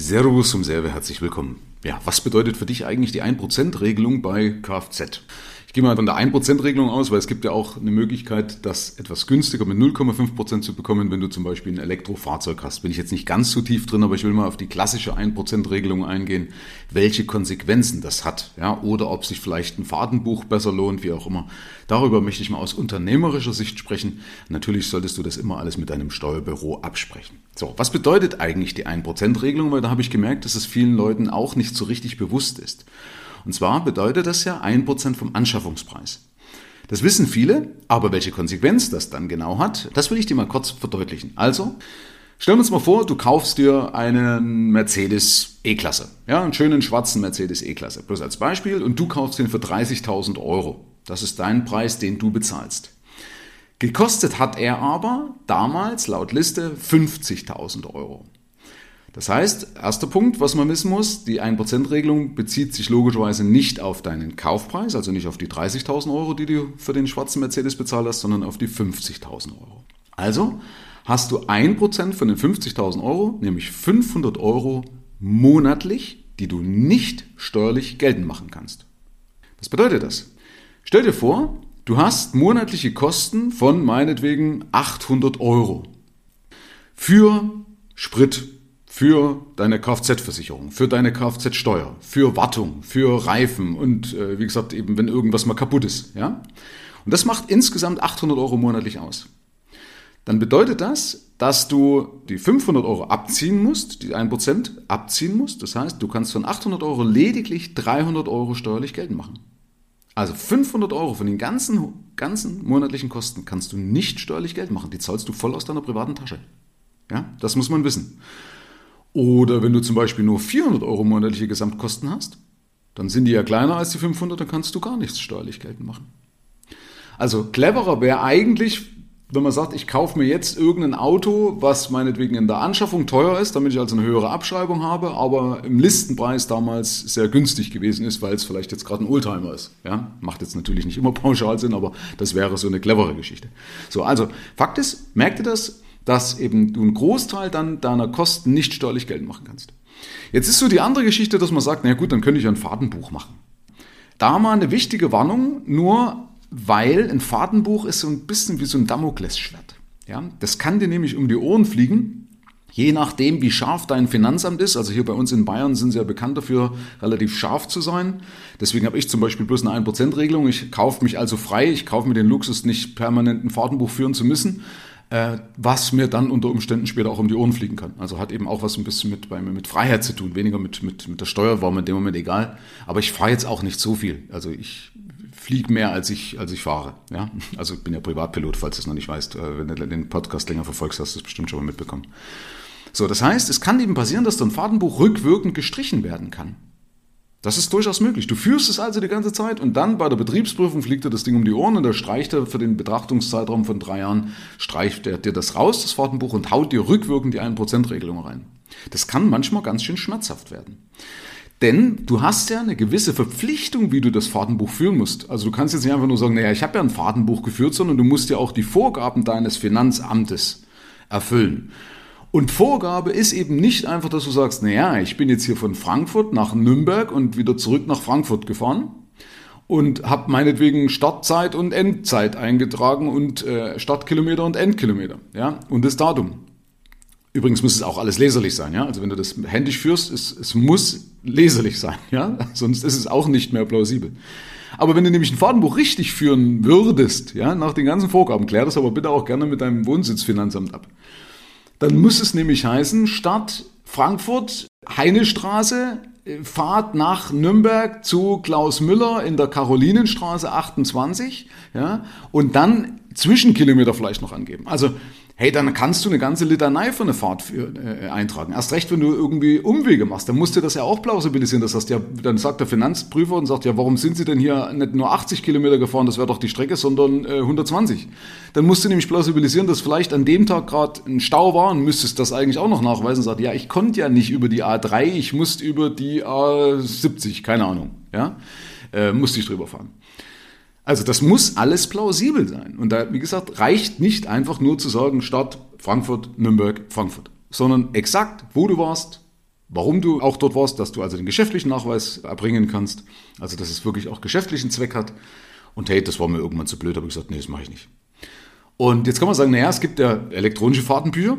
Servus zum Serve, herzlich willkommen. Ja, was bedeutet für dich eigentlich die 1%-Regelung bei Kfz? Gehe mal von der 1%-Regelung aus, weil es gibt ja auch eine Möglichkeit, das etwas günstiger mit 0,5% zu bekommen, wenn du zum Beispiel ein Elektrofahrzeug hast. Bin ich jetzt nicht ganz so tief drin, aber ich will mal auf die klassische 1%-Regelung eingehen, welche Konsequenzen das hat, ja, oder ob sich vielleicht ein Fahrtenbuch besser lohnt, wie auch immer. Darüber möchte ich mal aus unternehmerischer Sicht sprechen. Natürlich solltest du das immer alles mit deinem Steuerbüro absprechen. So, was bedeutet eigentlich die 1%-Regelung? Weil da habe ich gemerkt, dass es vielen Leuten auch nicht so richtig bewusst ist. Und zwar bedeutet das ja 1% vom Anschaffungspreis. Das wissen viele, aber welche Konsequenz das dann genau hat, das will ich dir mal kurz verdeutlichen. Also, stellen wir uns mal vor, du kaufst dir einen Mercedes E-Klasse. Ja, einen schönen schwarzen Mercedes E-Klasse. Bloß als Beispiel. Und du kaufst den für 30.000 Euro. Das ist dein Preis, den du bezahlst. Gekostet hat er aber damals laut Liste 50.000 Euro. Das heißt, erster Punkt, was man wissen muss, die 1%-Regelung bezieht sich logischerweise nicht auf deinen Kaufpreis, also nicht auf die 30.000 Euro, die du für den schwarzen Mercedes bezahlt hast, sondern auf die 50.000 Euro. Also hast du 1% von den 50.000 Euro, nämlich 500 Euro monatlich, die du nicht steuerlich geltend machen kannst. Was bedeutet das? Stell dir vor, du hast monatliche Kosten von meinetwegen 800 Euro für Sprit, für deine Kfz-Versicherung, für deine Kfz-Steuer, für Wartung, für Reifen und äh, wie gesagt eben, wenn irgendwas mal kaputt ist. Ja? Und das macht insgesamt 800 Euro monatlich aus. Dann bedeutet das, dass du die 500 Euro abziehen musst, die 1% abziehen musst. Das heißt, du kannst von 800 Euro lediglich 300 Euro steuerlich geltend machen. Also 500 Euro von den ganzen, ganzen monatlichen Kosten kannst du nicht steuerlich Geld machen. Die zahlst du voll aus deiner privaten Tasche. Ja, das muss man wissen. Oder wenn du zum Beispiel nur 400 Euro monatliche Gesamtkosten hast, dann sind die ja kleiner als die 500, dann kannst du gar nichts steuerlich geltend machen. Also cleverer wäre eigentlich, wenn man sagt, ich kaufe mir jetzt irgendein Auto, was meinetwegen in der Anschaffung teuer ist, damit ich also eine höhere Abschreibung habe, aber im Listenpreis damals sehr günstig gewesen ist, weil es vielleicht jetzt gerade ein Oldtimer ist. Ja, macht jetzt natürlich nicht immer pauschal Sinn, aber das wäre so eine clevere Geschichte. So, also Fakt ist, merkt ihr das? Dass eben du einen Großteil dann deiner Kosten nicht steuerlich geltend machen kannst. Jetzt ist so die andere Geschichte, dass man sagt, na gut, dann könnte ich ein Fahrtenbuch machen. Da mal eine wichtige Warnung, nur weil ein Fahrtenbuch ist so ein bisschen wie so ein Damoklesschwert. Ja, das kann dir nämlich um die Ohren fliegen, Je nachdem, wie scharf dein Finanzamt ist, also hier bei uns in Bayern sind sie ja bekannt dafür, relativ scharf zu sein. Deswegen habe ich zum Beispiel bloß eine 1%-Regelung. Ich kaufe mich also frei. Ich kaufe mir den Luxus, nicht permanent ein Fahrtenbuch führen zu müssen äh, was mir dann unter Umständen später auch um die Ohren fliegen kann. Also hat eben auch was ein bisschen mit, bei mir mit Freiheit zu tun, weniger mit, mit, mit der Steuer, war mir in dem Moment egal. Aber ich fahre jetzt auch nicht so viel. Also ich fliege mehr, als ich, als ich fahre. Ja? Also ich bin ja Privatpilot, falls du es noch nicht weißt. Äh, wenn du den Podcast länger verfolgst, hast du es bestimmt schon mal mitbekommen. So, das heißt, es kann eben passieren, dass dein Fahrtenbuch rückwirkend gestrichen werden kann. Das ist durchaus möglich. Du führst es also die ganze Zeit und dann bei der Betriebsprüfung fliegt dir das Ding um die Ohren und da streicht er für den Betrachtungszeitraum von drei Jahren, streicht er dir das raus, das Fahrtenbuch, und haut dir rückwirkend die 1%-Regelung rein. Das kann manchmal ganz schön schmerzhaft werden. Denn du hast ja eine gewisse Verpflichtung, wie du das Fahrtenbuch führen musst. Also du kannst jetzt nicht einfach nur sagen, naja, ich habe ja ein Fahrtenbuch geführt, sondern du musst ja auch die Vorgaben deines Finanzamtes erfüllen. Und Vorgabe ist eben nicht einfach, dass du sagst, naja, ich bin jetzt hier von Frankfurt nach Nürnberg und wieder zurück nach Frankfurt gefahren und habe meinetwegen Startzeit und Endzeit eingetragen und äh, Startkilometer und Endkilometer, ja, und das Datum. Übrigens muss es auch alles leserlich sein, ja. Also wenn du das händisch führst, es, es muss leserlich sein, ja. Sonst ist es auch nicht mehr plausibel. Aber wenn du nämlich ein Fahrtenbuch richtig führen würdest, ja, nach den ganzen Vorgaben, klär das aber bitte auch gerne mit deinem Wohnsitzfinanzamt ab. Dann muss es nämlich heißen, Stadt Frankfurt, Heinestraße, äh, Fahrt nach Nürnberg zu Klaus Müller in der Karolinenstraße 28, ja, und dann Zwischenkilometer vielleicht noch angeben. Also hey, dann kannst du eine ganze Litanei für eine Fahrt für, äh, eintragen. Erst recht, wenn du irgendwie Umwege machst, dann musst du das ja auch plausibilisieren. Das heißt ja, dann sagt der Finanzprüfer und sagt, ja, warum sind Sie denn hier nicht nur 80 Kilometer gefahren, das wäre doch die Strecke, sondern äh, 120. Dann musst du nämlich plausibilisieren, dass vielleicht an dem Tag gerade ein Stau war und müsstest das eigentlich auch noch nachweisen. Sagt, ja, ich konnte ja nicht über die A3, ich musste über die A70, keine Ahnung, ja, äh, musste ich drüber fahren. Also das muss alles plausibel sein. Und da, wie gesagt, reicht nicht einfach nur zu sagen, Stadt Frankfurt, Nürnberg, Frankfurt, sondern exakt, wo du warst, warum du auch dort warst, dass du also den geschäftlichen Nachweis erbringen kannst, also dass es wirklich auch geschäftlichen Zweck hat. Und hey, das war mir irgendwann zu blöd, habe ich gesagt, nee, das mache ich nicht. Und jetzt kann man sagen, naja, es gibt ja elektronische Fahrtenbücher,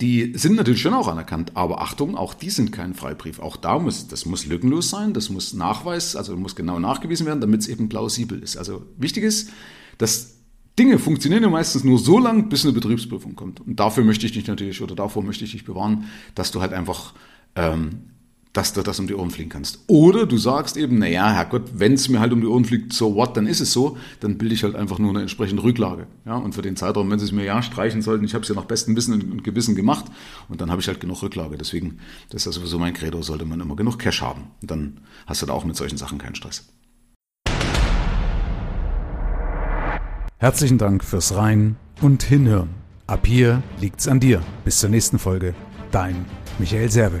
die sind natürlich schon auch anerkannt, aber Achtung, auch die sind kein Freibrief. Auch da muss, das muss lückenlos sein, das muss Nachweis, also muss genau nachgewiesen werden, damit es eben plausibel ist. Also wichtig ist, dass Dinge funktionieren ja meistens nur so lang, bis eine Betriebsprüfung kommt. Und dafür möchte ich dich natürlich, oder davor möchte ich dich bewahren, dass du halt einfach ähm, dass du das um die Ohren fliegen kannst. Oder du sagst eben, naja, Herrgott, wenn es mir halt um die Ohren fliegt, so what, dann ist es so, dann bilde ich halt einfach nur eine entsprechende Rücklage. Ja, und für den Zeitraum, wenn sie es mir ja streichen sollten, ich habe es ja nach bestem Wissen und Gewissen gemacht und dann habe ich halt genug Rücklage. Deswegen, das ist ja sowieso mein Credo, sollte man immer genug Cash haben. Und dann hast du da auch mit solchen Sachen keinen Stress. Herzlichen Dank fürs Rein und Hinhören. Ab hier liegt's an dir. Bis zur nächsten Folge. Dein Michael Serve.